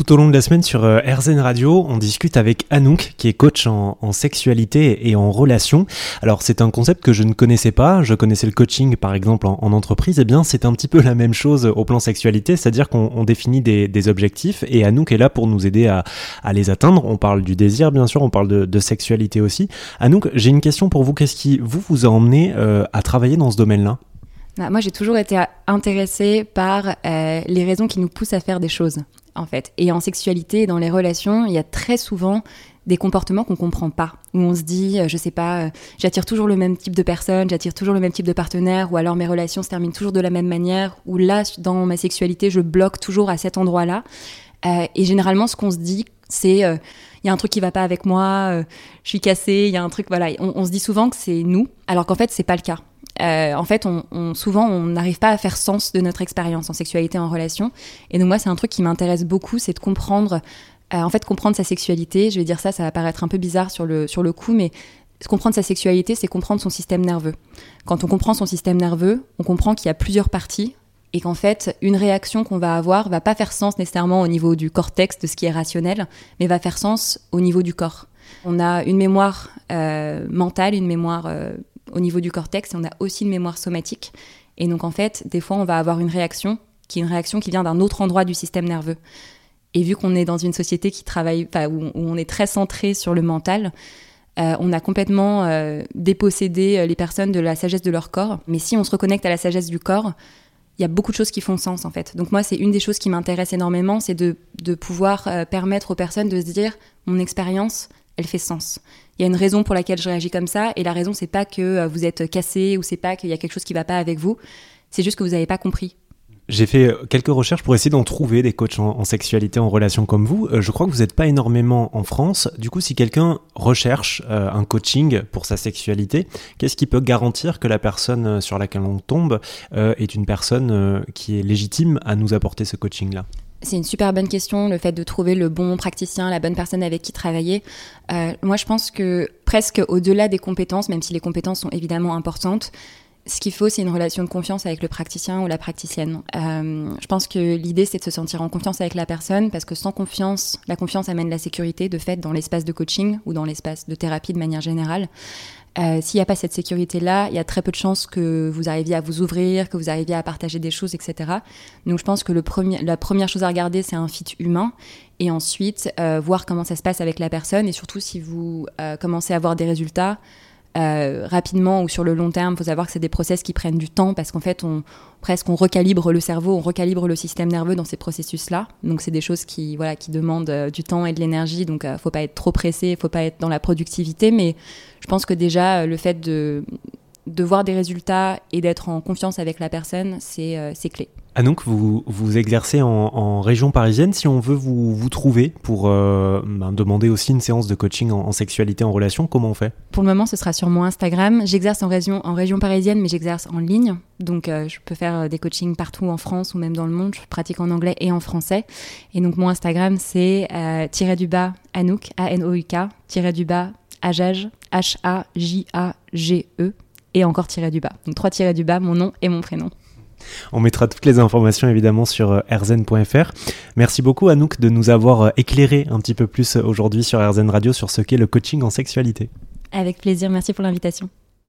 Tout au long de la semaine sur euh, RZN Radio, on discute avec Anouk, qui est coach en, sexualité et en relation. Alors c'est un concept que je ne connaissais pas, je connaissais le coaching par exemple en, entreprise, eh bien c'est un petit peu la même chose au plan sexualité, c'est-à-dire qu'on définit des, objectifs et Anouk est là pour nous aider à, les atteindre. On parle du désir bien sûr, on parle de, sexualité aussi. Anouk, j'ai une question pour vous, qu'est-ce qui vous a emmené euh, à travailler dans ce domaine-là? Moi, j'ai toujours été intéressée par euh, les raisons qui nous poussent à faire des choses en fait. Et en sexualité, dans les relations, il y a très souvent des comportements qu'on comprend pas, où on se dit, euh, je sais pas, euh, j'attire toujours le même type de personne, j'attire toujours le même type de partenaire, ou alors mes relations se terminent toujours de la même manière, ou là, dans ma sexualité, je bloque toujours à cet endroit-là. Euh, et généralement, ce qu'on se dit, c'est, il y a un truc qui va pas avec moi, je suis cassée, il y a un truc, voilà. On, on se dit souvent que c'est nous, alors qu'en fait, c'est pas le cas. Euh, en fait, on, souvent, on n'arrive pas à faire sens de notre expérience en sexualité, en relation. Et donc moi, c'est un truc qui m'intéresse beaucoup, c'est de comprendre, euh, en fait, comprendre sa sexualité. Je vais dire ça, ça va paraître un peu bizarre sur le, sur le coup, mais comprendre sa sexualité, c'est comprendre son système nerveux. Quand on comprend son système nerveux, on comprend qu'il y a plusieurs parties et qu'en fait, une réaction qu'on va avoir va pas faire sens nécessairement au niveau du cortex, de ce qui est rationnel, mais va faire sens au niveau du corps. On a une mémoire euh, mentale, une mémoire au niveau du cortex et on a aussi une mémoire somatique. Et donc en fait, des fois, on va avoir une réaction qui est une réaction qui vient d'un autre endroit du système nerveux. Et vu qu'on est dans une société qui travaille, où, on est très centré sur le mental, euh, on a complètement euh, dépossédé euh, les personnes de la sagesse de leur corps. Mais si on se reconnecte à la sagesse du corps, il y a beaucoup de choses qui font sens en fait. Donc moi, c'est une des choses qui m'intéresse énormément, c'est de, de, pouvoir permettre aux personnes de se dire, mon expérience, elle fait sens. Il y a une raison pour laquelle je réagis comme ça, et la raison, c'est pas que euh, vous êtes cassé ou c'est pas qu'il y a quelque chose qui va pas avec vous, c'est juste que vous n'avez pas compris. J'ai fait euh, quelques recherches pour essayer d'en trouver des coachs en, sexualité, en relation comme vous. Euh, je crois que vous n'êtes pas énormément en France. Du coup, si quelqu'un recherche un coaching pour sa sexualité, qu'est-ce qui peut garantir que la personne sur laquelle on tombe est une personne qui est légitime à nous apporter ce coaching-là? C'est une super bonne question, le fait de trouver le bon praticien, la bonne personne avec qui travailler. Euh, moi, je pense que presque au-delà des compétences, même si les compétences sont évidemment importantes, ce qu'il faut, c'est une relation de confiance avec le praticien ou la praticienne. Euh, je pense que l'idée, c'est de se sentir en confiance avec la personne, parce que sans confiance, la confiance amène la sécurité, de fait, dans l'espace de coaching ou dans l'espace de thérapie de manière générale. Euh, s'il n'y a pas cette sécurité-là, il y a très peu de chances que vous arriviez à vous ouvrir, que vous arriviez à partager des choses, etc. Donc je pense que la première chose à regarder, c'est un fit humain. Et ensuite, euh, voir comment ça se passe avec la personne. Et surtout, si vous commencez à avoir des résultats, euh, rapidement ou sur le long terme. Il faut savoir que c'est des process qui prennent du temps parce qu'en fait, on, presque on recalibre le cerveau, on recalibre le système nerveux dans ces processus-là. Donc, c'est des choses qui, voilà, qui demandent euh, du temps et de l'énergie. Donc, il euh, faut pas être trop pressé, il faut pas être dans la productivité. Mais je pense que déjà, le fait de, de voir des résultats et d'être en confiance avec la personne, c'est clé. Anouk, vous, vous exercez en, région parisienne. Si on veut vous, vous trouver pour euh, ben, demander aussi une séance de coaching en, sexualité, en relation, comment on fait? Pour le moment, ce sera sur mon Instagram. J'exerce en région, en région parisienne, mais j'exerce en ligne. Donc, euh, je peux faire euh, des coachings partout en France ou même dans le monde. Je pratique en anglais et en français. Et donc, mon Instagram, c'est tiré du bas Anouk, A-N-O-U-K, tiré du bas Ajage, H-A-J-A-G-E, et encore tiré du bas. Donc, trois tirés du bas, mon nom et mon prénom. On mettra toutes les informations évidemment sur euh, rzn.fr. Merci beaucoup Anouk de nous avoir euh, éclairé un petit peu plus euh, aujourd'hui sur RZN Radio sur ce qu'est le coaching en sexualité. Avec plaisir, merci pour l'invitation.